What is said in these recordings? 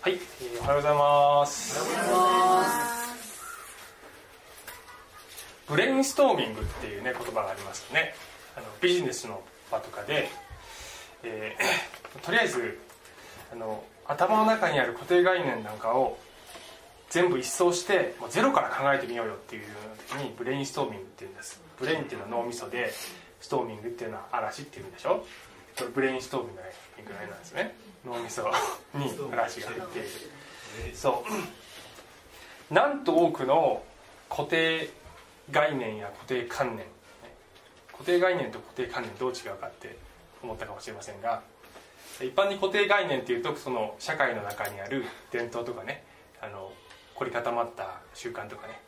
はい、えーおはようございます。ブレインストーミングっていうね言葉がありますよね。あのビジネスの場とかで、えー とりあえずあの頭の中にある固定概念なんかを全部一掃してもうゼロから考えてみようよっていうような時にブレインストーミングっていうんです。 brain っていうのは脳みそで、 storming っていうのは嵐っていうんでしょ。これブレインストーミングぐらいなんですね。脳みそに嵐が入っている。そうなんと多くの固定概念や固定観念固定概念と固定観念どう違うかって思ったかもしれませんが一般に固定概念っていうとその社会の中にある伝統とかねあの凝り固まった習慣とかね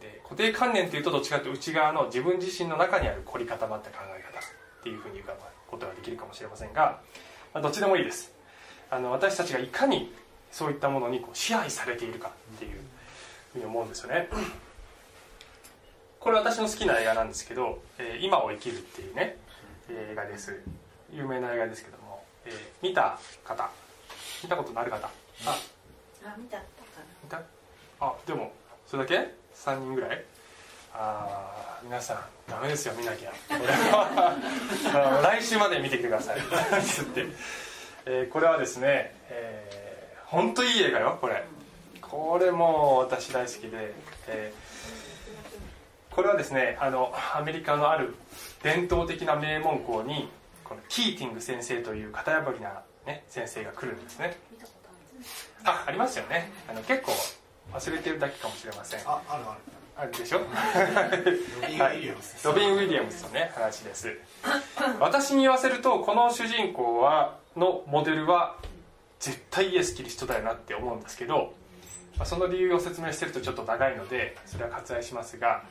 で固定観念っていうとどっちかというと内側の自分自身の中にある凝り固まった考え方っていうふうに言うことができるかもしれませんが、まあ、どっちでもいいです。あの私たちがいかにそういったものにこう支配されているかっていうふうに思うんですよね。これ私の好きな映画なんですけど「えー今を生きる」っていうね映画です。有名な映画ですけども、えー見た方。見たことのある方。ああ見たか見た？あでもそれだけ？3人ぐらい？あー皆さんダメですよ見なきゃ。来週まで見てきてください。つって、えーこれはですね、えー、本当いい映画よこれ。これもう私大好きで、えーこれはですねあのアメリカのある伝統的な名門校にこのキーティング先生という型破りな、ね、先生が来るんですね。見たことある。あありますよね。あの結構忘れてるだけかもしれません。あ、あるああるでしょ？る。ロビン・ウィリアムス。です。ロビン・ウィリアムズのね話です。私に言わせるとこの主人公はのモデルは絶対イエス・キリストだよなって思うんですけど、まあ、その理由を説明してるとちょっと長いのでそれは割愛しますが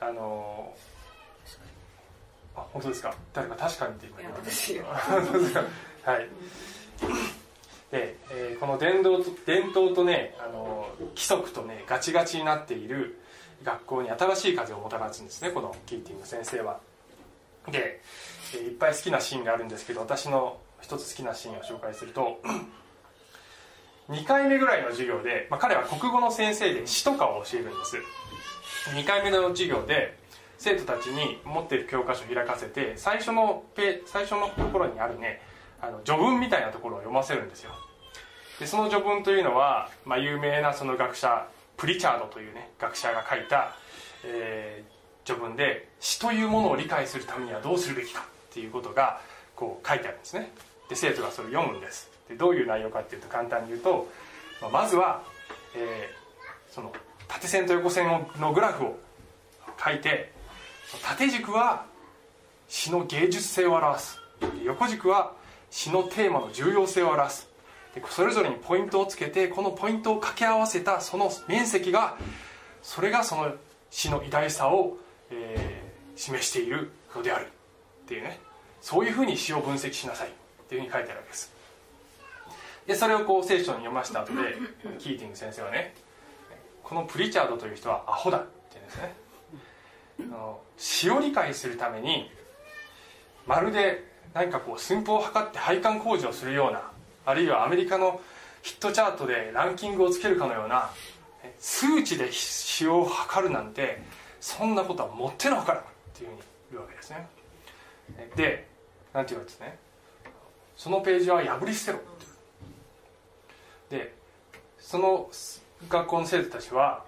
あのあ本当ですか？誰か確かにって今言ってますいや本当ですかはい。で、えーこの伝統と伝統とねあの規則とねガチガチになっている学校に新しい風をもたらすんですねこのキーティング先生は。で、いっぱい好きなシーンがあるんですけど私の一つ好きなシーンを紹介すると 2回目ぐらいの授業で、まあ、彼は国語の先生で詩とかを教えるんです。2回目の授業で生徒たちに持っている教科書を開かせて最初のペ最初のところにあるねあの序文みたいなところを読ませるんですよ。でその序文というのは、まあ、有名なその学者プリチャードというね学者が書いた、えー序文で詩というものを理解するためにはどうするべきかっていうことがこう書いてあるんですね。で生徒がそれを読むんです。でどういう内容かっていうと簡単に言うと、まあまずは、えーその縦線と横線をのグラフを書いて縦軸は詩の芸術性を表す。横軸は詩のテーマの重要性を表す。それぞれにポイントをつけてこのポイントを掛け合わせたその面積がそれがその詩の偉大さを、えー示しているのである。っていうね。そういうふうに詩を分析しなさい。っていうふうに書いてあるわけです。でそれをこう聖書に読ました後で キーティング先生はねこのプリチャードという人はアホだ。って言うんですね。あの詩を理解するためにまるで何かこう寸法を測って配管工事をするようなあるいはアメリカのヒットチャートでランキングをつけるかのような数値で詩を測るなんてそんなことはもってのほかだっていうふうに言うわけですね。でなんて言うんですね。そのページは破り捨てろてでその学校の生徒たちは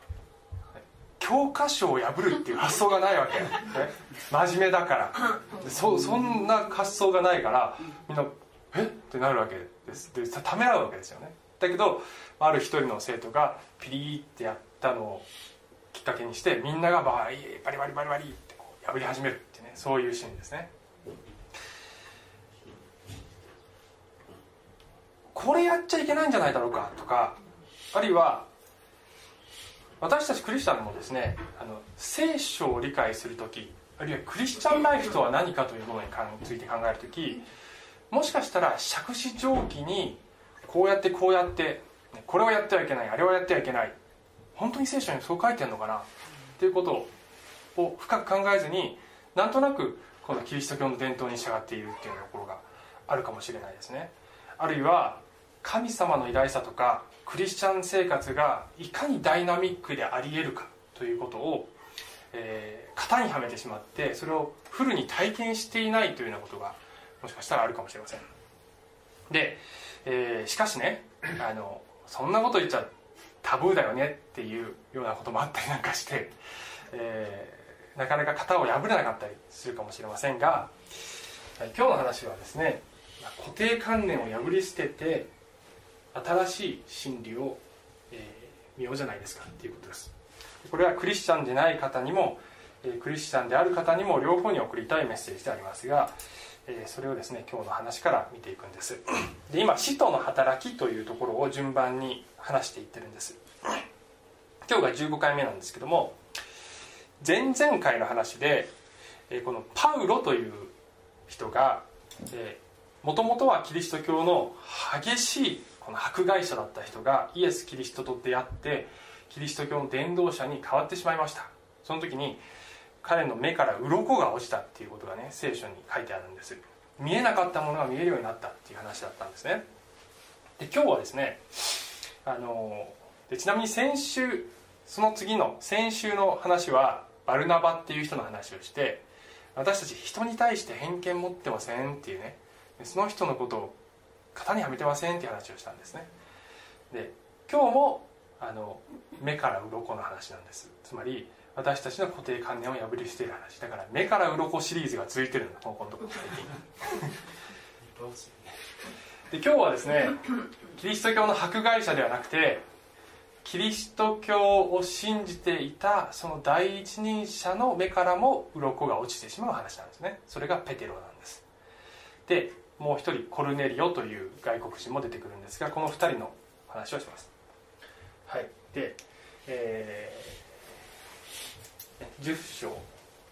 教科書を破るっていう発想がないわけ、ね、真面目だから。そそんな発想がないからみんな「え？っ?」てなるわけです。でためらうわけですよね。だけどある一人の生徒がピリーってやったのをきっかけにしてみんながバリバリバリバリバリってこう破り始めるってねそういうシーンですね。これやっちゃいけないんじゃないだろうかとかあるいは私たちクリスチャンもですねあの聖書を理解する時あるいはクリスチャンライフとは何かというものについて考える時もしかしたら杓子定規にこうやってこうやってこれをやってはいけないあれをやってはいけない。本当に聖書にそう書いてるのかな？っていうことを深く考えずになんとなくこのキリスト教の伝統に従っているっていうところがあるかもしれないですね。あるいは神様の偉大さとかクリスチャン生活がいかにダイナミックでありえるかということを、えー、型にはめてしまってそれをフルに体験していないというようなことがもしかしたらあるかもしれません。で、えー、しかしねあのそんなこと言っちゃタブーだよねっていうようなこともあったりなんかして、えー、なかなか型を破れなかったりするかもしれませんが今日の話はですね固定観念を破り捨てて新しい真理を、えー、見ようじゃないですかっていうことです。これはクリスチャンでない方にも、えー、クリスチャンである方にも両方に送りたいメッセージでありますが、えー、それをですね今日の話から見ていくんです。で今使徒の働きというところを順番に話していってるんです。今日が15回目なんですけども前々回の話でこのパウロという人がもともとはキリスト教の激しいこの迫害者だった人がイエス・キリストと出会ってキリスト教の伝道者に変わってしまいました。その時に彼の目から鱗が落ちたっていうことがね聖書に書いてあるんです。見えなかったものが見えるようになったっていう話だったんですね。で今日はですねあのでちなみに先週その次の先週の話はバルナバっていう人の話をして私たち人に対して偏見持ってませんっていうねその人のことを型にはめてませんっていう話をしたんですね。で今日もあの目から鱗の話なんです。つまり私たちの固定観念を破り捨てる話だから目から鱗シリーズが続いてるんだこのとこ最近。で今日はですねキリスト教の迫害者ではなくてキリスト教を信じていたその第一人者の目からも鱗が落ちてしまう話なんですね。それがペテロなんです。でもう一人コルネリオという外国人も出てくるんですがこの2人の話をします。はい。で、えー、10章。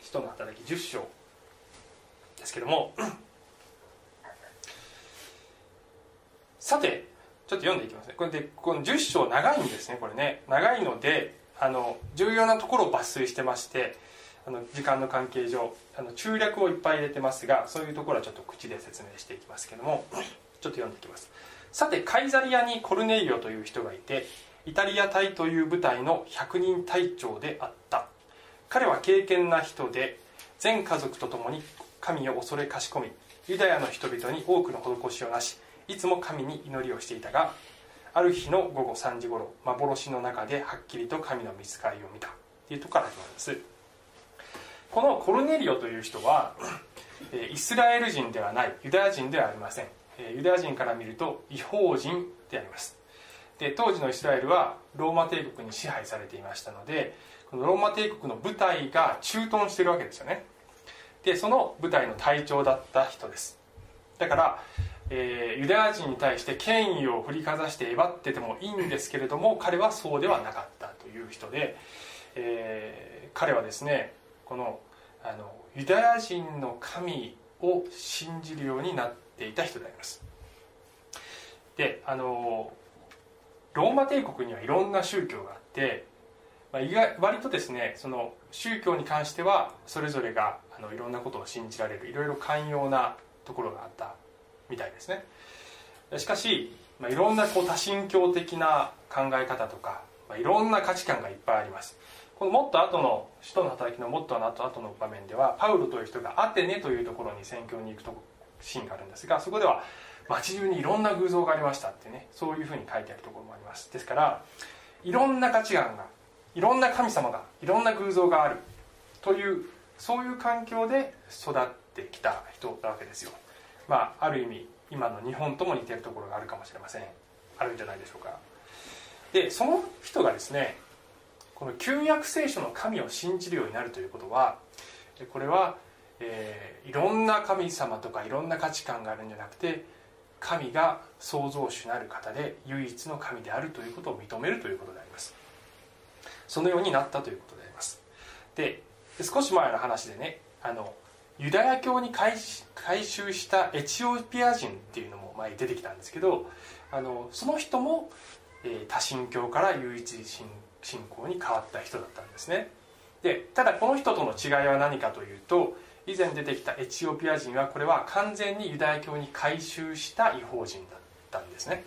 人の働き10章。ですけども。さてちょっと読んでいきますね。これでこの10章長いんですねこれね。長いのであの重要なところを抜粋してましてあの時間の関係上あの中略をいっぱい入れてますがそういうところはちょっと口で説明していきますけども。ちょっと読んでいきます。さてカイザリアにコルネリオという人がいてイタリア隊という部隊の100人隊長であった。彼は敬虔な人で全家族と共に神を恐れかしこみユダヤの人々に多くの施しをなしいつも神に祈りをしていたがある日の午後3時ごろ幻の中ではっきりと神の見つかりを見た。というところから始まります。このコルネリオという人はイスラエル人ではないユダヤ人ではありません。ユダヤ人から見ると違法人であります。で当時のイスラエルはローマ帝国に支配されていましたのでこのローマ帝国の部隊が駐屯してるわけですよね。でその部隊の隊長だった人です。だから、えー、ユダヤ人に対して権威を振りかざしてえばっててもいいんですけれども彼はそうではなかったという人で、えー、彼はですねこのあのユダヤ人の神を信じるようになっていた人であります。であのローマ帝国にはいろんな宗教があって、まあ、意外割とですねその宗教に関してはそれぞれがあのいろんなことを信じられるいろいろ寛容なところがあったみたいですね。しかし、まあ、いろんなこう多神教的な考え方とか、まあ、いろんな価値観がいっぱいあります。このもっと後の使徒の働きのもっと後後の場面ではパウロという人がアテネというところに宣教に行くとシーンがあるんですがそこでは街中にいろんな偶像がありましたってねそういうふうに書いてあるところもあります。ですからいろんな価値観がいろんな神様がいろんな偶像があるというそういう環境で育ってきた人なわけですよ。まあある意味今の日本とも似てるところがあるかもしれません。あるんじゃないでしょうか。でその人がですねこの旧約聖書の神を信じるようになるということはこれは、えー、いろんな神様とかいろんな価値観があるんじゃなくて神が創造主なる方で唯一の神であるということを認めるということであります。そのようになったということであります。で少し前の話でねあのユダヤ教に改宗したエチオピア人っていうのも前に出てきたんですけどあのその人も、えー、多神教から唯一信仰に変わった人だったんですね。でただこの人との違いは何かというと以前出てきたエチオピア人はこれは完全にユダヤ教に改宗した違法人だったんですね。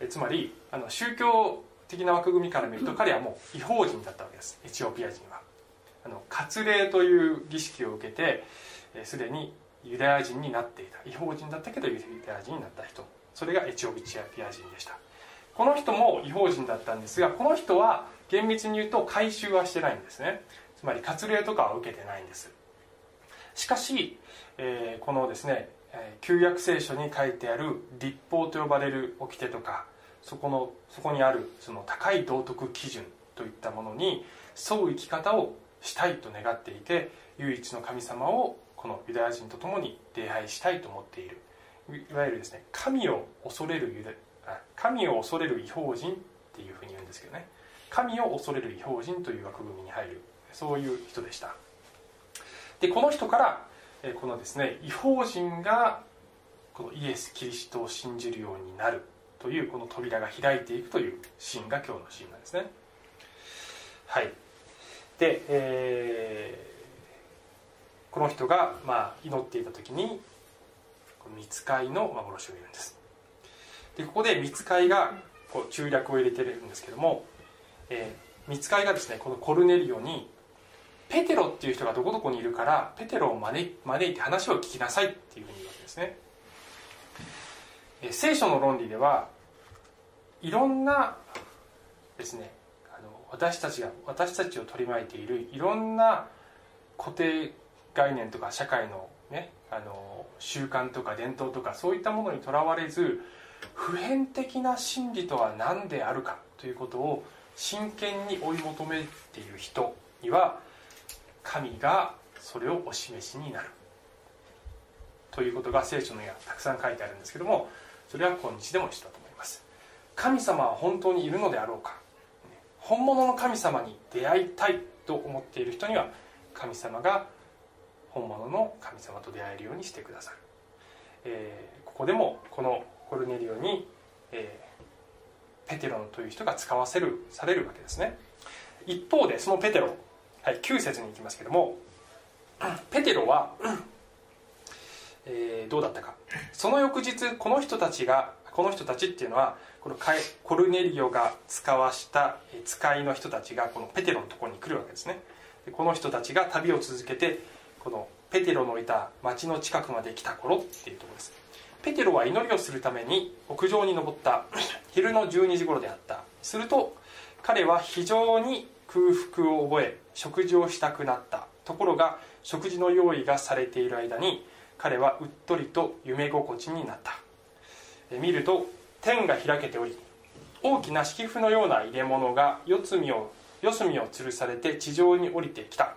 えつまりあの宗教的な枠組みから見ると彼はもう違法人だったわけです。エチオピア人は。あの割礼という儀式を受けてすで、にユダヤ人になっていた。違法人だったけどユダヤ人になった人。それがエチオピア人でした。この人も違法人だったんですがこの人は厳密に言うと回収はしてないんですね。つまり割礼とかは受けてないんです。しかし、えー、このですね旧約聖書に書いてある立法と呼ばれる掟とかそこのそこにあるその高い道徳基準といったものに沿う生き方をしたいと願っていて唯一の神様をこのユダヤ人と共に礼拝したいと思っている。いわゆるですね神を恐れるユダ神を恐れる違法人っていうふうに言うんですけどね。神を恐れる違法人という枠組みに入るそういう人でした。でこの人からこのですね違法人がこのイエス・キリストを信じるようになる。というこの扉が開いていくというシーンが今日のシーンなんですね。はい。で、えー、この人が、まあ、祈っていた時に見つかいの幻を言うんです。でここで見つかいがこう中略を入れてるんですけども、えー、見つかいがですねこのコルネリオにペテロっていう人がどこどこにいるからペテロを招いて話を聞きなさいっていうふうに言うわけですね、聖書の論理ではいろんなですねあの私たちが私たちを取り巻いているいろんな固定概念とか社会のねあの習慣とか伝統とかそういったものにとらわれず普遍的な真理とは何であるかということを真剣に追い求めている人には神がそれをお示しになる。ということが聖書の絵はたくさん書いてあるんですけどもそれは今日でも一緒だと思います。神様は本当にいるのであろうか？本物の神様に出会いたいと思っている人には神様が本物の神様と出会えるようにしてくださる、えー、ここでもこのコルネリオに、えー、ペテロンという人が使わせるされるわけですね。一方でそのペテロ、はい、9節に行きますけどもペテロは、えー、どうだったか。その翌日この人たちがこの人たちっていうのはこのコルネリオが使わした使いの人たちがこのペテロのところに来るわけですね。でこの人たちが旅を続けてこのペテロのいた町の近くまで来た頃っていうところです。ペテロは祈りをするために屋上に登った昼の12時頃であった。すると彼は非常に空腹を覚え食事をしたくなった。ところが食事の用意がされている間に彼はうっとりと夢心地になった。見ると天が開けており大きな敷布のような入れ物が四隅を四隅を吊るされて地上に降りてきた。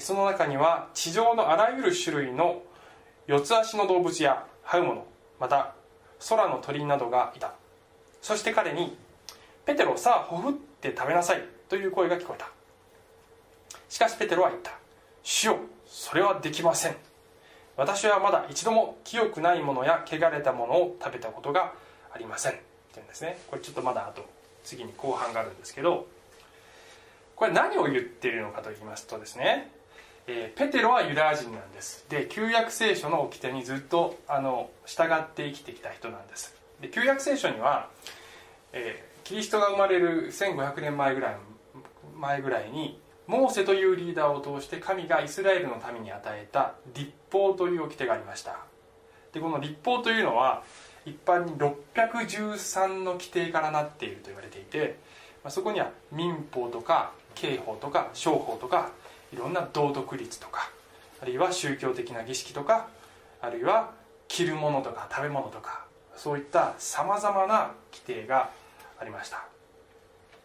その中には地上のあらゆる種類の四つ足の動物や這うものまた空の鳥などがいた。そして彼に「ペテロさあほふって食べなさい」という声が聞こえた。しかしペテロは言った「主よそれはできません。私はまだ一度も清くないものや汚れたものを食べたことがありません」って言うんですね。これちょっとまだあと次に後半があるんですけどこれ何を言っているのかと言いますとですねえー、ペテロはユダヤ人なんです。で旧約聖書の掟にずっとあの従って生きてきた人なんです。で旧約聖書には、えー、キリストが生まれる1500年前ぐらい前ぐらいにモーセというリーダーを通して神がイスラエルの民に与えた立法という掟がありました。でこの立法というのは一般に613の規定からなっていると言われていて、まあ、そこには民法とか刑法とか商法とかいろんな道徳律とかあるいは宗教的な儀式とかあるいは着るものとか食べ物とかそういったさまざまな規定がありました。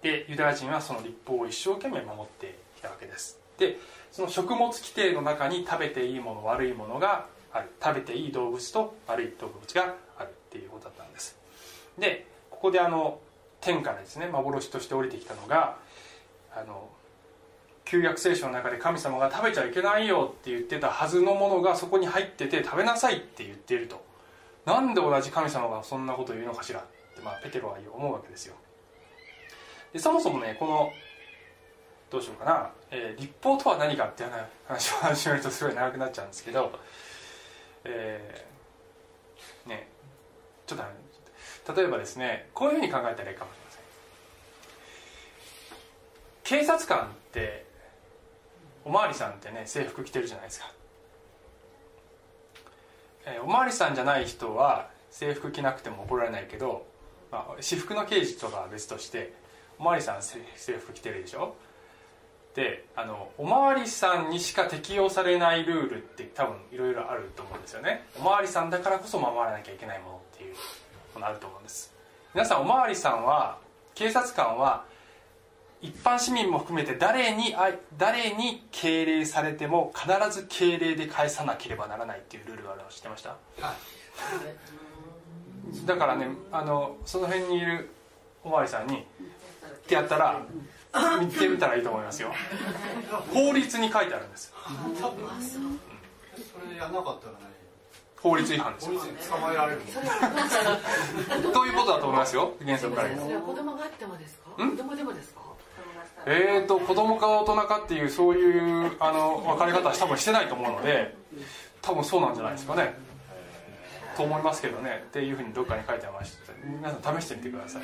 でユダヤ人はその立法を一生懸命守ってたわけです。でその食物規定の中に食べていいもの悪いものがある。食べていい動物と悪い動物があるっていうことだったんです。でここであの天からですね幻として降りてきたのがあの旧約聖書の中で神様が食べちゃいけないよって言ってたはずのものがそこに入ってて食べなさいって言っていると。なんで同じ神様がそんなこと言うのかしらって、まあ、ペテロは思うわけですよ。でそもそもねこのどうしようかな、えー、立法とは何かっていう話を始めるとすごい長くなっちゃうんですけどえー、ねちょっと例えばですねこういうふうに考えたらいいかもしれません。警察官っておまわりさんってね制服着てるじゃないですか、えーおまわりさんじゃない人は制服着なくても怒られないけど、まあ、私服の刑事とかは別としておまわりさん制制服着てるでしょ。であのおまわりさんにしか適用されないルールって多分いろいろあると思うんですよね。おまわりさんだからこそ守らなきゃいけないものっていうものあると思うんです。皆さんおまわりさんは警察官は一般市民も含めて誰にあ誰に敬礼されても必ず敬礼で返さなければならないっていうルールがあるの知ってました？だからねあのその辺にいるおまわりさんにってやったら見てみたらいいと思いますよ。法律に書いてあるんですそれやんなかったらね法律違反です捕まえられるのということだと思いますよ。原則から子供があってもですか？ん？子供でもですか？えーと子供か大人かっていうそういうあの分かり方は多分してないと思うので多分そうなんじゃないですかね。と思いますけどね。っていうふうにどっかに書いてありました。皆さん試してみてください。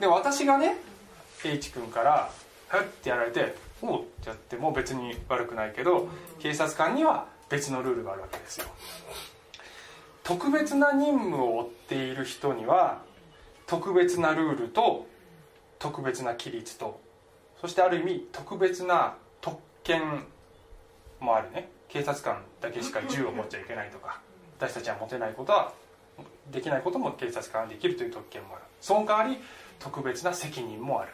で私がね H 君から「ふってやられて「おう」ってやっても別に悪くないけど警察官には別のルールがあるわけですよ。特別な任務を負っている人には特別なルールと特別な規律とそしてある意味特別な特権もあるね。警察官だけしか銃を持っちゃいけないとか私たちは持てないことはできないことも警察官はできるという特権もある。その代わり特別な責任もある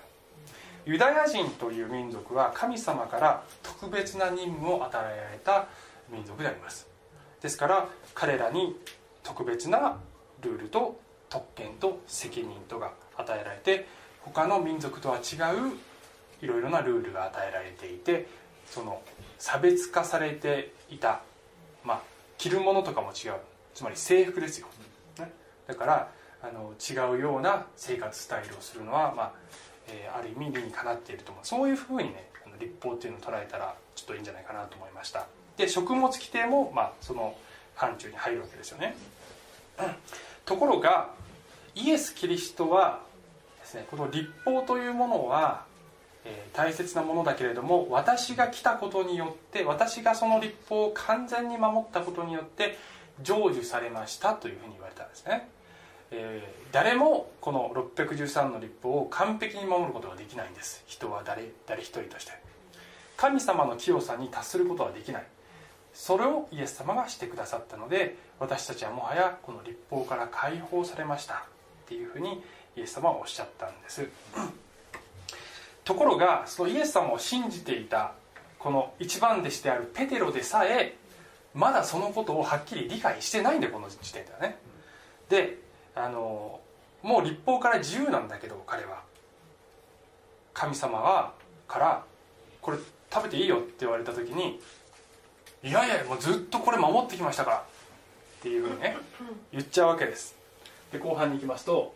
ユダヤ人という民族は神様から特別な任務を与えられた民族であります。ですから彼らに特別なルールと特権と責任とが与えられて他の民族とは違ういろいろなルールが与えられていてその差別化されていた、まあ、着るものとかも違う。つまり制服ですよ、ね、だからあの違うような生活スタイルをするのは、まあえーある意味理にかなっていると思う。そういうふうにね立法っていうのを捉えたらちょっといいんじゃないかなと思いました。で食物規定も、まあ、その範疇に入るわけですよね。ところがイエス・キリストはですねこの立法というものは、えー大切なものだけれども私が来たことによって私がその立法を完全に守ったことによって成就されましたというふうに言われたんですね、えー誰もこの613の立法を完璧に守ることができないんです。人は誰誰一人として。神様の清さに達することはできない。それをイエス様がしてくださったので私たちはもはやこの立法から解放されました。っていうふうにイエス様はおっしゃったんです。ところがそのイエス様を信じていたこの一番弟子であるペテロでさえまだそのことをはっきり理解してないんだよこの時点ではね。であのもう立法から自由なんだけど彼は。神様はからこれ食べていいよって言われた時にいやいやもうずっとこれ守ってきましたからっていうふうにね言っちゃうわけです。で後半に行きますと、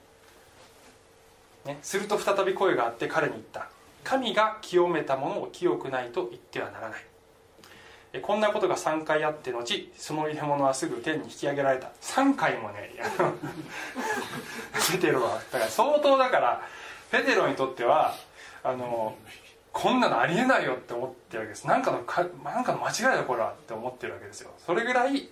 ね、すると再び声があって彼に言った。神が清めたものを清くないと言ってはならない。こんなことが3回あって後その入れ物はすぐ天に引き上げられた。3回もね ペテロはだから相当だからペテロにとってはあのこんなのありえないよって思ってるわけです。なんかのかなんかの間違いだこれはって思ってるわけですよ。それぐらい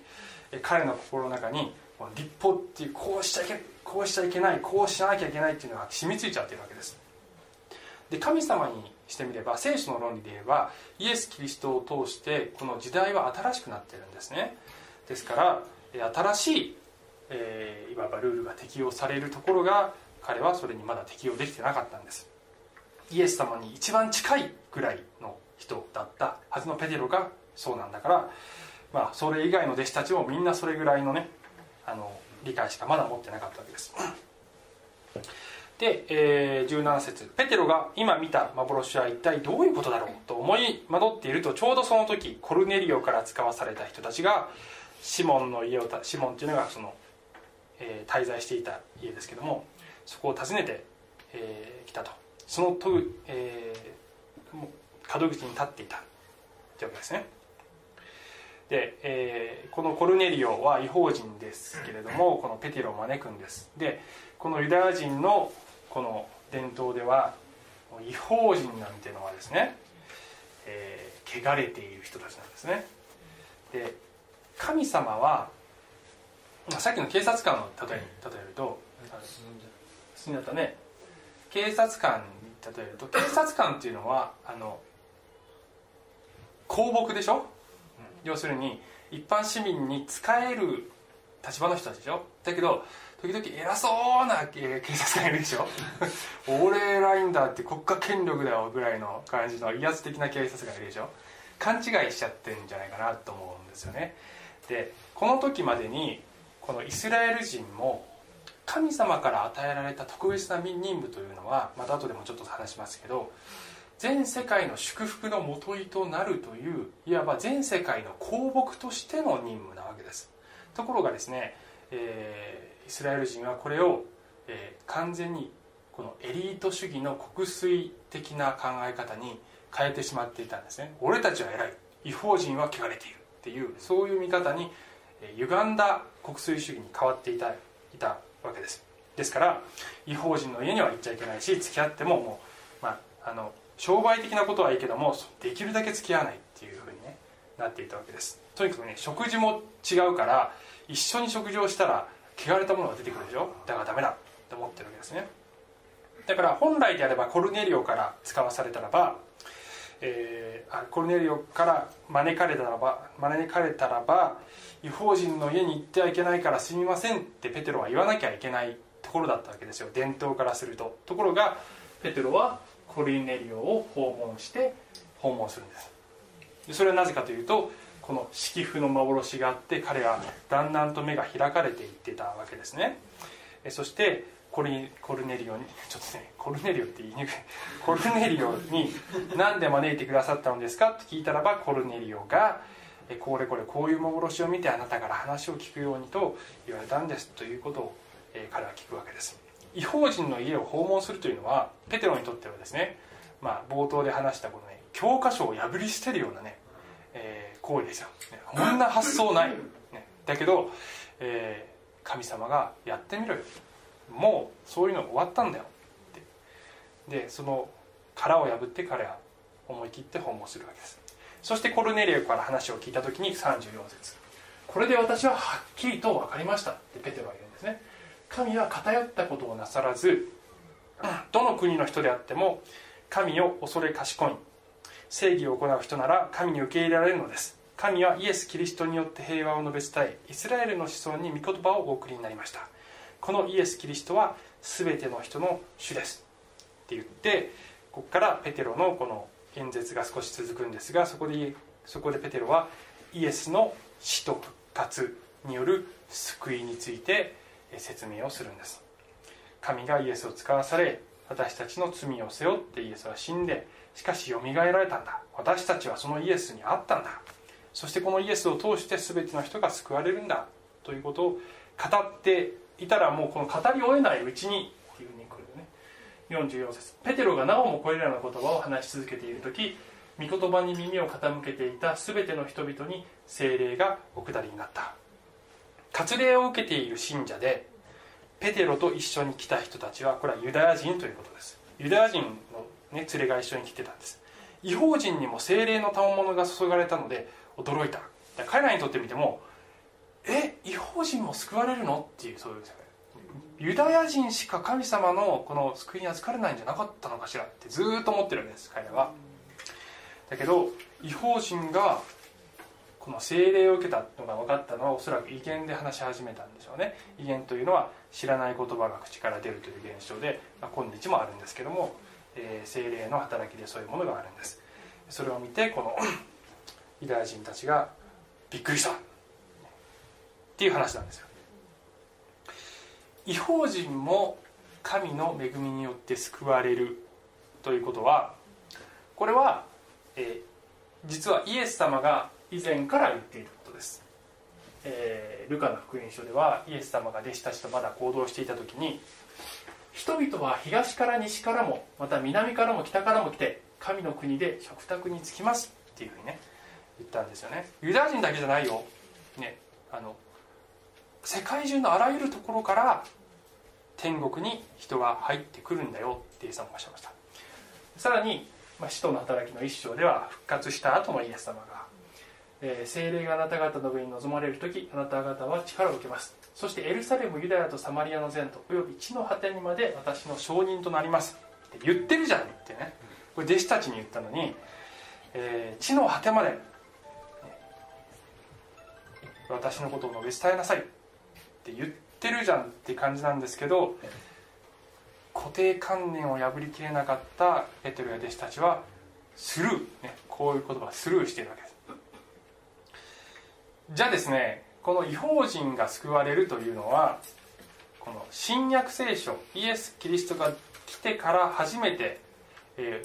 彼の心の中に立法っていうこうしちゃいけこうしちゃいけないこうしなきゃいけないっていうのが染みついちゃってるわけです。で神様にしてみれば聖書の論理で言えばイエス・キリストを通してこの時代は新しくなってるんですね。ですから新しい、えーいわばルールが適用されるところが彼はそれにまだ適用できてなかったんです。イエス様に一番近いぐらいの人だったはずのペテロがそうなんだからまあそれ以外の弟子たちもみんなそれぐらいのねあの理解しかまだ持ってなかったわけです。で、えー17節。ペテロが今見た幻は一体どういうことだろうと思い惑っているとちょうどその時コルネリオから使わされた人たちがシモンの家をたシモンっていうのがその、えー滞在していた家ですけどもそこを訪ねて、えーたと。そのと、えー門口に立っていた。というわけですね。で、えーこのコルネリオは違法人ですけれどもこのペテロを招くんです。でこのユダヤ人のこの伝統では違法人なんていうのはですね、えー汚れている人たちなんですね。で神様は、まあ、さっきの警察官の例えに例えると進んだったね。警察官に例えると警察官っていうのはあの公僕でしょ？要するに一般市民に仕える立場の人たちでしょ？だけど時々偉そうな 警察官いるでしょ？俺偉いんだって国家権力だよぐらいの感じの威圧的な警察官いるでしょ勘違いしちゃってるんじゃないかなと思うんですよねでこの時までにこのイスラエル人も神様から与えられた特別な任務というのはまた後でもちょっと話しますけど全世界の祝福のもといとなるといういわば全世界の公僕としての任務なわけですところがですね、えーイスラエル人はこれを、えー完全にこのエリート主義の国粋的な考え方に変えてしまっていたんですね。俺たちは偉い。違法人は汚れているっていうそういう見方に、えー歪んだ国粋主義に変わっていたいたわけです。ですから違法人の家には行っちゃいけないし付き合ってももう、まあ、あの商売的なことはいいけどもできるだけ付き合わないっていうふうに、ね、なっていたわけです。とにかくね食事も違うから一緒に食事をしたら汚れたものが出てくるでしょ？だからダメだ。って思ってるわけですね。だから本来であればコルネリオから使わされたらば、えーあコルネリオから招かれたらば招かれたらば違法人の家に行ってはいけないからすみませんってペテロは言わなきゃいけないところだったわけですよ。伝統からすると。ところがペテロはコルネリオを訪問して訪問するんです。それはなぜかというとこの式譜の幻があって彼はだんだんと目が開かれていってたわけですね。そしてコリコルネリオにちょっとねコルネリオって言いにくい。コルネリオに何で招いてくださったのですか？って聞いたらばコルネリオがこれこれこういう幻を見てあなたから話を聞くようにと言われたんです。ということを、彼は聞くわけです。違法人の家を訪問するというのはペテロにとってはですね、まあ、冒頭で話したこのね教科書を破り捨てるようなね、えー行為ですよ、こんな発想ない、ね、だけど、えー神様がやってみろよ。もうそういうの終わったんだよ。って。でその殻を破って彼は思い切って訪問するわけです。そしてコルネリアから話を聞いた時に34節。これで私ははっきりと分かりました。ってペテロは言うんですね。神は偏ったことをなさらずどの国の人であっても神を恐れ賢い。正義を行う人なら神に受け入れられるのです。神はイエス・キリストによって平和を述べ伝えイスラエルの子孫に御言葉をお送りになりました。このイエス・キリストは全ての人の主です。って言ってここからペテロのこの演説が少し続くんですがそこでそこでペテロはイエスの死と復活による救いについて説明をするんです。神がイエスを使わされ私たちの罪を背負ってイエスは死んでしかしよみがえられたんだ。私たちはそのイエスに会ったんだ。そしてこのイエスを通して全ての人が救われるんだ。ということを語っていたらもうこの語り終えないうちにっていうふうに来るね。44節。ペテロがなおもこれらの言葉を話し続けている時御言葉に耳を傾けていた全ての人々に精霊がお下りになった。割礼を受けている信者でペテロと一緒に来た人たちはこれはユダヤ人ということです。ユダヤ人の、ね、連れが一緒に来てたんです。違法人にも精霊の賜物が注がれたので驚いた。ら彼らにとってみてもえ違法人も救われるの？っていうそういう世界ユダヤ人しか神様のこの救いに預かれないんじゃなかったのかしらってずっと思ってるわけです彼らは。だけど違法人がこの聖霊を受けたのが分かったのはおそらく威厳で話し始めたんでしょうね。威厳というのは知らない言葉が口から出るという現象で、まあ、今日もあるんですけども、えー聖霊の働きでそういうものがあるんです。それを見てこの ユダヤ人たちがびっくりしたっていう話なんですよ。違法人も神の恵みによって救われるということはこれは、えー実はイエス様が以前から言っていることです、えールカの福音書ではイエス様が弟子たちとまだ行動していた時に人々は東から西からもまた南からも北からも来て神の国で食卓に着きますっていうふうにね言ったんですよね。ユダヤ人だけじゃないよ、ね、あの世界中のあらゆるところから天国に人が入ってくるんだよってイエス様がおっしゃいました。さらに、まあ、使徒の働きの一章では復活した後のイエス様が、えー、精霊があなた方の上に臨まれる時あなた方は力を受けます。そしてエルサレムユダヤとサマリアの前途および地の果てにまで私の証人となります。って言ってるじゃんってね。これ弟子たちに言ったのに、えー、地の果てまで私のことを述べ伝えなさい。って言ってるじゃんって感じなんですけど固定観念を破りきれなかったペテロや弟子たちはスルー、ね、こういう言葉スルーしているわけです。じゃあですねこの違法人が救われるというのはこの新約聖書イエス・キリストが来てから初めて、え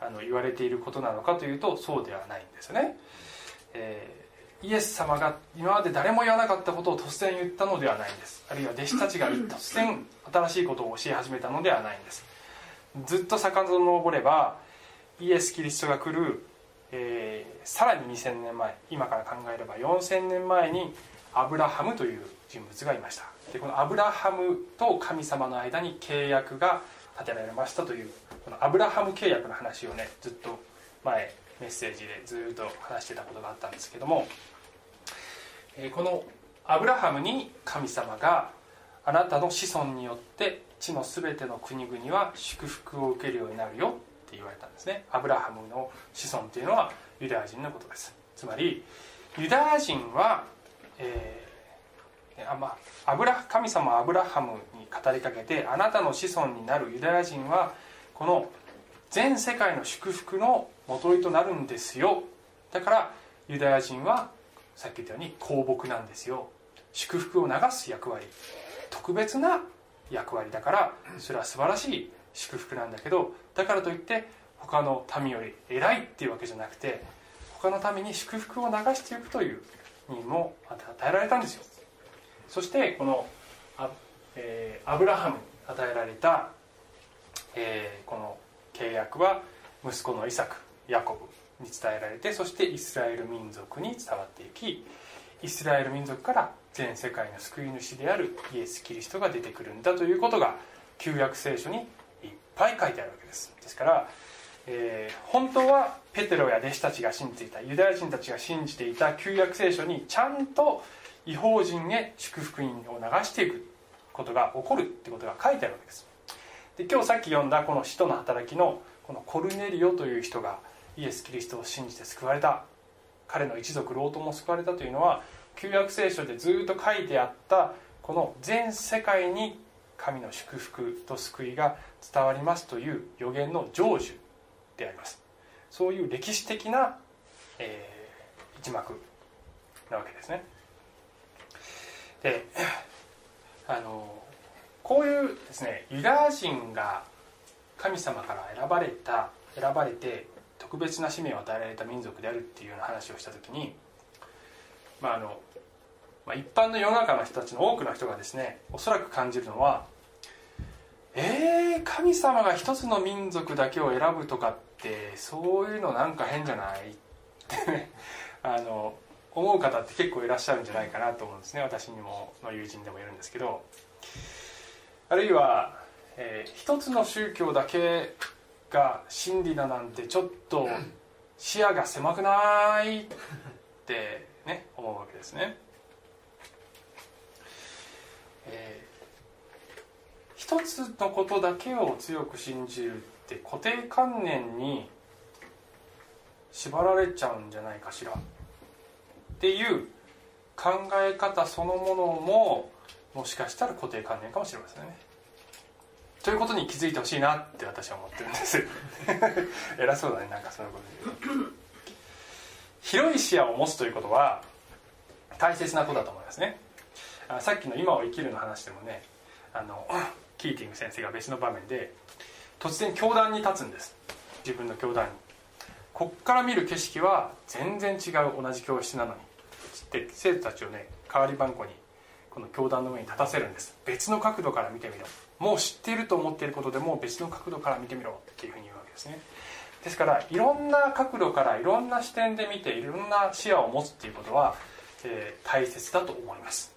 ー、あの言われていることなのかというとそうではないんですね、えー、イエス様が今まで誰も言わなかったことを突然言ったのではないんです。あるいは弟子たちが突然新しいことを教え始めたのではないんです。ずっと遡ればイエス・キリストが来る、えー、さらに2000年前今から考えれば4000年前にアブラハムという人物がいました。でこのアブラハムと神様の間に契約が立てられましたというこのアブラハム契約の話をねずっと前メッセージでずっと話してたことがあったんですけども、えこのアブラハムに神様があなたの子孫によって地の全ての国々は祝福を受けるようになるよ。って言われたんですね。アブラハムの子孫っていうのはユダヤ人のことです。つまりユダヤ人はえー、あまあ、アブラ神様アブラハムに語りかけてあなたの子孫になるユダヤ人はこの全世界の祝福のもととなるんですよ。だからユダヤ人はさっき言ったように公僕なんですよ。祝福を流す役割。特別な役割だからそれは素晴らしい。祝福なんだけどだからといって他の民より偉いっていうわけじゃなくて他の民に祝福を流していくというにも与えられたんですよ。そしてこのア,、えー、アブラハムに与えられた、えー、この契約は息子のイサクヤコブに伝えられてそしてイスラエル民族に伝わっていきイスラエル民族から全世界の救い主であるイエス・キリストが出てくるんだということが旧約聖書にぱい書いてあるわけです。ですからえー、本当はペテロや弟子たちが信じていたユダヤ人たちが信じていた旧約聖書にちゃんと違法人へ祝福音を流していくことが起こるってことが書いてあるわけです。で今日さっき読んだこの使徒の働きのこのコルネリオという人がイエス・キリストを信じて救われた。彼の一族ロートも救われたというのは旧約聖書でずっと書いてあったこの全世界に神の祝福と救いが伝わりますという予言の成就であります。そういう歴史的な、えー、一幕なわけですね。であのこういうですねユダヤ人が神様から選ばれた選ばれて特別な使命を与えられた民族であるっていうような話をした時にまああのまあ、一般の世の中の人たちの多くの人がですねおそらく感じるのはえー、神様が一つの民族だけを選ぶとかってそういうのなんか変じゃないってね あの思う方って結構いらっしゃるんじゃないかなと思うんですね私にもの友人でもいるんですけどあるいは、えー、一つの宗教だけが真理だなんてちょっと視野が狭くないってね思うわけですね。えー、一つのことだけを強く信じるって固定観念に縛られちゃうんじゃないかしら。っていう考え方そのものももしかしたら固定観念かもしれませんね。ということに気づいてほしいなって私は思ってるんです。偉そうだねなんかそのことで。広い視野を持つということは大切なことだと思いますね。さっきの「今を生きる」の話でもねあの キーティング先生が別の場面で突然教壇に立つんです。自分の教壇に。こっから見る景色は全然違う同じ教室なのに。って生徒たちをね代わり番号にこの教壇の上に立たせるんです。別の角度から見てみろ。もう知っていると思っていることでも別の角度から見てみろ。っていうふうに言うわけですね。ですからいろんな角度からいろんな視点で見ていろんな視野を持つっていうことは、えー大切だと思います。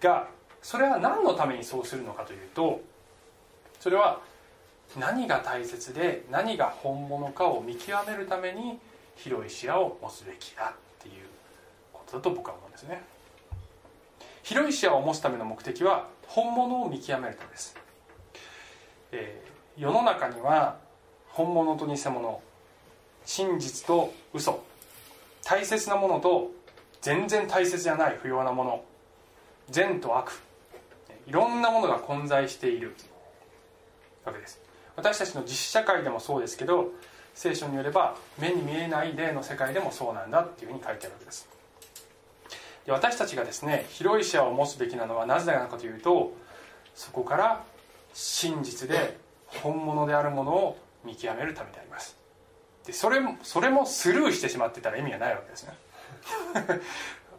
がそれは何のためにそうするのかというとそれは何が大切で何が本物かを見極めるために広い視野を持つべきだっていうことだと僕は思うんですね。広い視野を持つための目的は本物を見極めるためです、えー世の中には本物と偽物真実と嘘大切なものと全然大切じゃない不要なもの善と悪。いろんなものが混在している。わけです。私たちの実社会でもそうですけど聖書によれば目に見えない霊の世界でもそうなんだっていうふうに書いてあるわけです。で私たちがですね広い視野を持つべきなのはなぜなのかというとそこから真実で本物であるものを見極めるためであります。でそれそれもスルーしてしまってたら意味がないわけですね。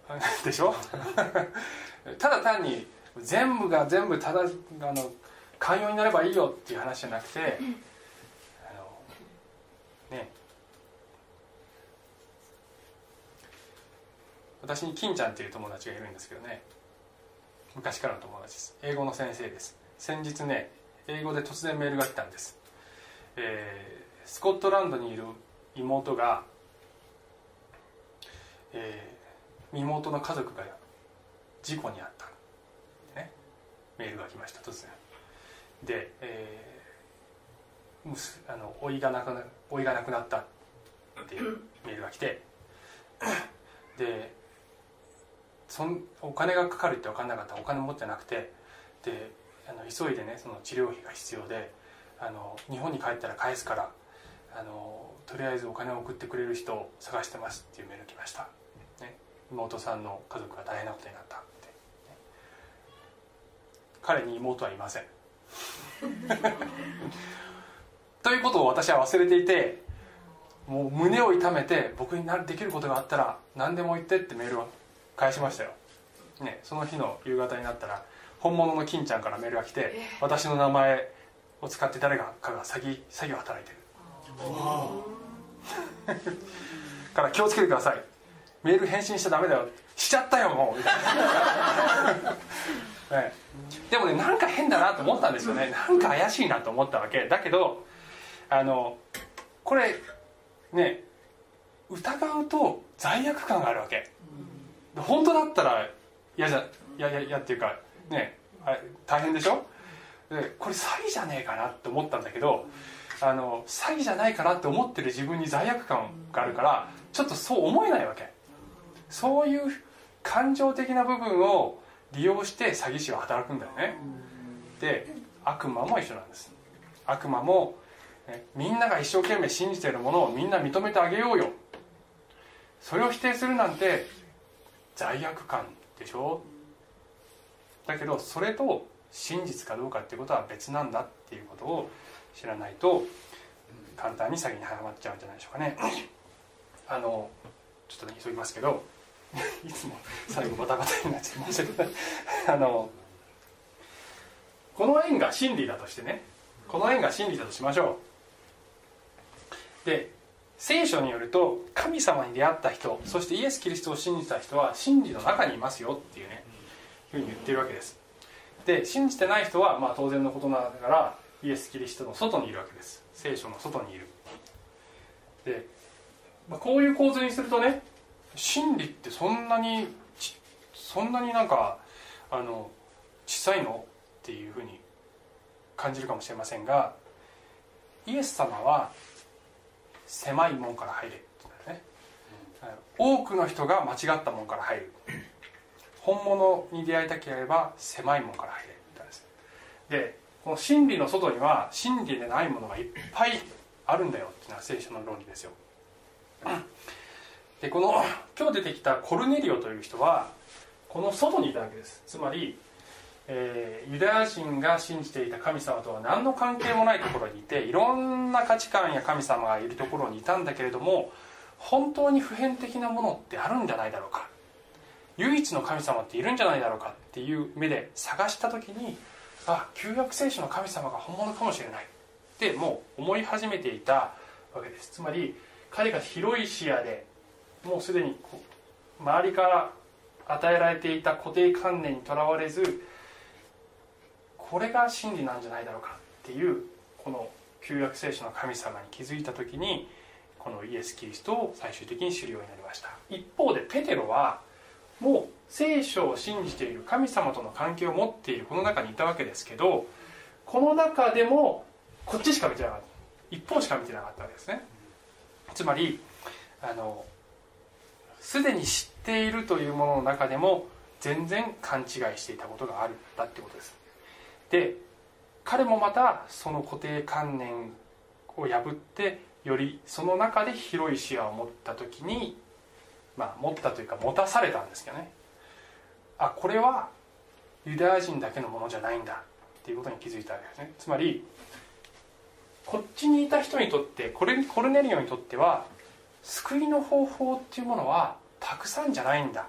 でしょ？ただ単に全部が全部ただあの寛容になればいいよっていう話じゃなくてあのね。私に金ちゃんっていう友達がいるんですけどね。昔からの友達です。英語の先生です。先日ね英語で突然メールが来たんです、えースコットランドにいる妹が、えー妹の家族が事故に遭った、ね、メールが来ました突然。で、えーあの老いがなくな老いがなくなった。っていうメールが来て。でそんお金がかかるって分かんなかった。お金持ってなくて。であの急いでねその治療費が必要であの日本に帰ったら返すからあのとりあえずお金を送ってくれる人を探してますっていうメールが来ました、妹さんの家族が大変なことになったって、ね彼に妹はいません。ということを私は忘れていてもう胸を痛めて僕になできることがあったら何でも言ってってメールを返しましたよ、ね、その日の夕方になったら本物の金ちゃんからメールが来て私の名前を使って誰かが詐欺詐欺を働いてる。から気をつけてくださいメール返信しちゃダメだよ。しちゃったよもう、ね、でもねなんか変だなと思ったんですよね。なんか怪しいなと思ったわけ。だけどあのこれね疑うと罪悪感があるわけ。本当だったら嫌じゃ嫌嫌嫌っていうかねあ大変でしょ？でこれ詐欺じゃねえかなって思ったんだけどあの詐欺じゃないかなって思ってる自分に罪悪感があるからちょっとそう思えないわけ。そういう感情的な部分を利用して詐欺師は働くんだよね。で悪魔も一緒なんです。悪魔も、みんなが一生懸命信じているものをみんな認めてあげようよ。それを否定するなんて罪悪感でしょ？だけどそれと真実かどうかっていうことは別なんだっていうことを知らないと簡単に詐欺にはまっちゃうんじゃないでしょうかね。あのちょっとね急ぎますけど いつも最後バタバタになっちゃいましたけど。あのこの縁が真理だとしてねこの縁が真理だとしましょう。で聖書によると神様に出会った人そしてイエス・キリストを信じた人は真理の中にいますよっていうねふうに言ってるわけです。で信じてない人はまあ当然のことながらイエス・キリストの外にいるわけです。聖書の外にいる。で、まあ、こういう構図にするとね真理ってそんなにそんなになんかあの小さいのっていうふうに感じるかもしれませんがイエス様は狭い門から入れって言うんだよね、多くの人が間違った門から入る。本物に出会いたければ狭い門から入れって言ったんですでこの真理の外には真理でないものがいっぱいあるんだよっていうのは聖書の論理ですよ。でこの今日出てきたコルネリオという人はこの外にいたわけです。つまり、えーユダヤ人が信じていた神様とは何の関係もないところにいていろんな価値観や神様がいるところにいたんだけれども本当に普遍的なものってあるんじゃないだろうか。唯一の神様っているんじゃないだろうかっていう目で探した時にあ旧約聖書の神様が本物かもしれない。ってもう思い始めていたわけです。つまり彼が広い視野でもうすでに周りから与えられていた固定観念にとらわれずこれが真理なんじゃないだろうかっていうこの旧約聖書の神様に気づいた時にこのイエス・キリストを最終的に知るようになりました。一方でペテロはもう聖書を信じている神様との関係を持っているこの中にいたわけですけどこの中でもこっちしか見てなかった。一方しか見てなかったわけですね。つまりあのすでに知っているというものの中でも全然勘違いしていたことがある。んだってことです。で彼もまたその固定観念を破ってよりその中で広い視野を持った時にまあ持ったというか持たされたんですけどね。あこれはユダヤ人だけのものじゃないんだっていうことに気づいたわけですね。つまりこっちにいた人にとってこれコルネリオにとっては救いの方法っていうものはたくさんじゃないんだ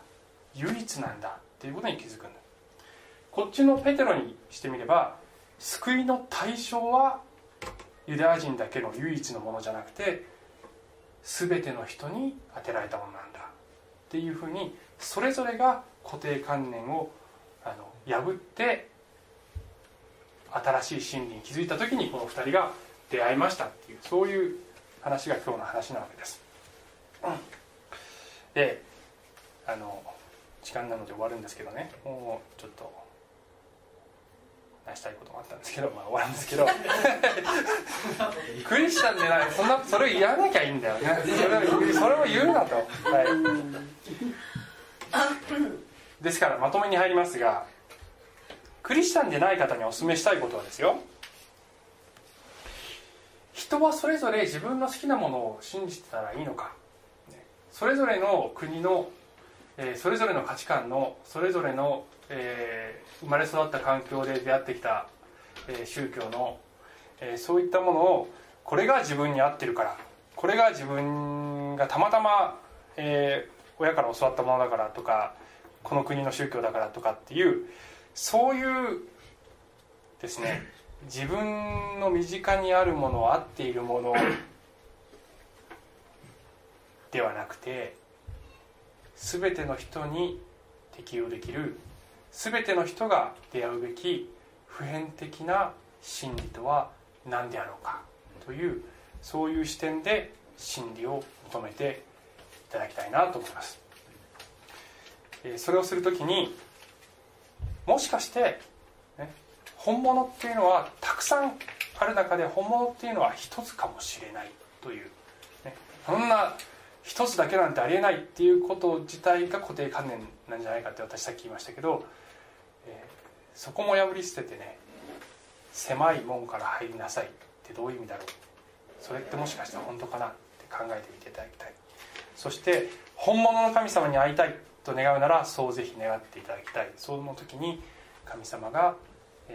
唯一なんだっていうことに気づくんだこっちのペテロにしてみれば救いの対象はユダヤ人だけの唯一のものじゃなくて全ての人に当てられたものなんだっていうふうにそれぞれが固定観念をあの破って新しい真理に気づいた時にこの2人が出会いましたっていうそういう話が今日の話なわけです。であの時間なので終わるんですけどね。もうちょっと話したいこともあったんですけど、まあ、終わるんですけど。クリスチャンでない。そんなそれを言わなきゃいいんだよね。それをそれを言うなと、はい、ですからまとめに入りますがクリスチャンでない方にお勧めしたいことはですよ。人はそれぞれ自分の好きなものを信じてたらいいのかそれぞれの国の、えー、それぞれの価値観のそれぞれの、えー、生まれ育った環境で出会ってきた、えー、宗教の、えそういったものをこれが自分に合ってるからこれが自分がたまたま、え親から教わったものだからとかこの国の宗教だからとかっていうそういうですね自分の身近にあるもの合っているものではなくて全ての人に適用できる全ての人が出会うべき普遍的な真理とは何であろうかというそういう視点で真理を求めていただきたいなと思います。それをする時にもしかしてね本物っていうのはたくさんある中で本物っていうのは一つかもしれないという、ね、そんな一つだけなんてありえないっていうこと自体が固定観念なんじゃないかって私さっき言いましたけど、えー、そこも破り捨ててね狭い門から入りなさいってどういう意味だろう？それってもしかしたら本当かなって考えてみていただきたい。そして本物の神様に会いたいと願うならそうぜひ願っていただきたい。その時に神様が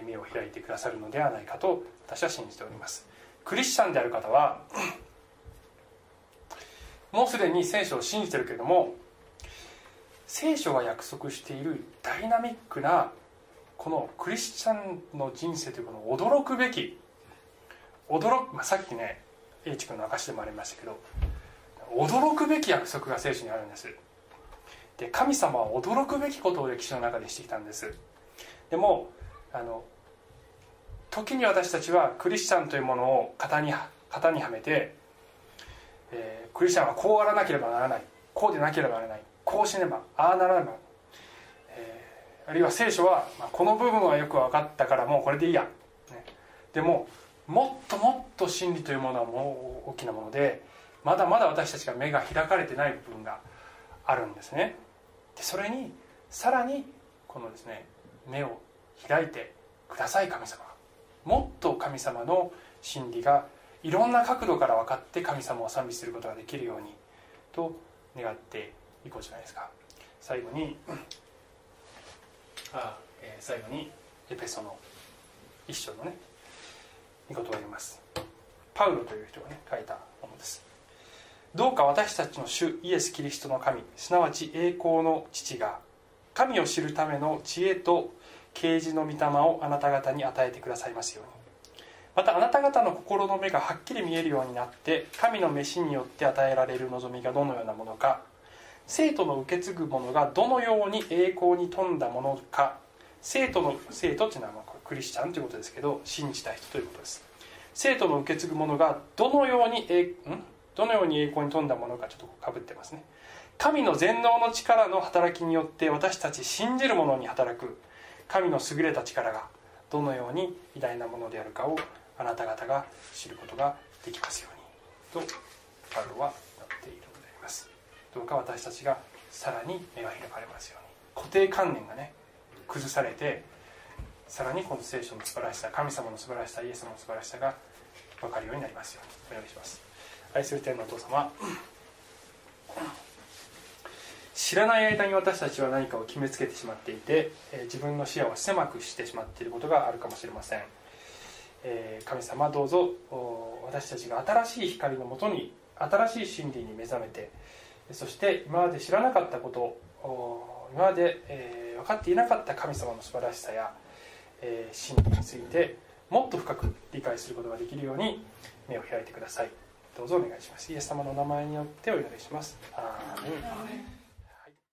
目を開いてくださるのではないかと私は信じております。クリスチャンである方はもうすでに聖書を信じてるけれども聖書が約束しているダイナミックなこのクリスチャンの人生というこのを驚くべき驚く、まあ、さっきね H 君の証でもありましたけど驚くべき約束が聖書にあるんです。で神様は驚くべきことを歴史の中でしてきたんです。でもあの時に私たちはクリスチャンというものを型に型にはめて、えー、クリスチャンはこうあらなければならない。こうでなければならない。こうしねばああならねば、えー、あるいは聖書は、まあ、この部分はよく分かったからもうこれでいいや、ね、でももっともっと真理というものはもう大きなものでまだまだ私たちが目が開かれてない部分があるんですね。でそれにさらにこのですね目を開いてください神様もっと神様の真理がいろんな角度から分かって神様を賛美することができるようにと願っていこうじゃないですか。最後にあ、えー、最後にエペソの一章のね見事を言います。パウロという人がね書いたものです。どうか私たちの主イエス・キリストの神すなわち栄光の父が神を知るための知恵と啓示の御霊をあなた方に与えてくださいますように。またあなた方の心の目がはっきり見えるようになって神の召しによって与えられる望みがどのようなものか生徒の受け継ぐものがどのように栄光に富んだものか生徒の生徒っていうのはクリスチャンということですけど信じた人ということです。生徒の受け継ぐものがどのように栄ん？どのように栄光に富んだものかちょっとかぶってますね。神の全能の力の働きによって私たち信じる者に働く神の優れた力がどのように偉大なものであるかをあなた方が知ることができますようにとパウロは言っているのであります。どうか私たちがさらに目が開かれますように。固定観念がね崩されてさらにこの聖書の素晴らしさ神様の素晴らしさイエス様の素晴らしさが分かるようになりますように。お願いします。愛する天のお父様。知らない間に私たちは何かを決めつけてしまっていて、え自分の視野を狭くしてしまっていることがあるかもしれません、え神様どうぞ私たちが新しい光のもとに新しい真理に目覚めてそして今まで知らなかったこと今まで、え分かっていなかった神様の素晴らしさや、え真理についてもっと深く理解することができるように目を開いてください。どうぞお願いします。イエス様の名前によってお祈りします。アーメン。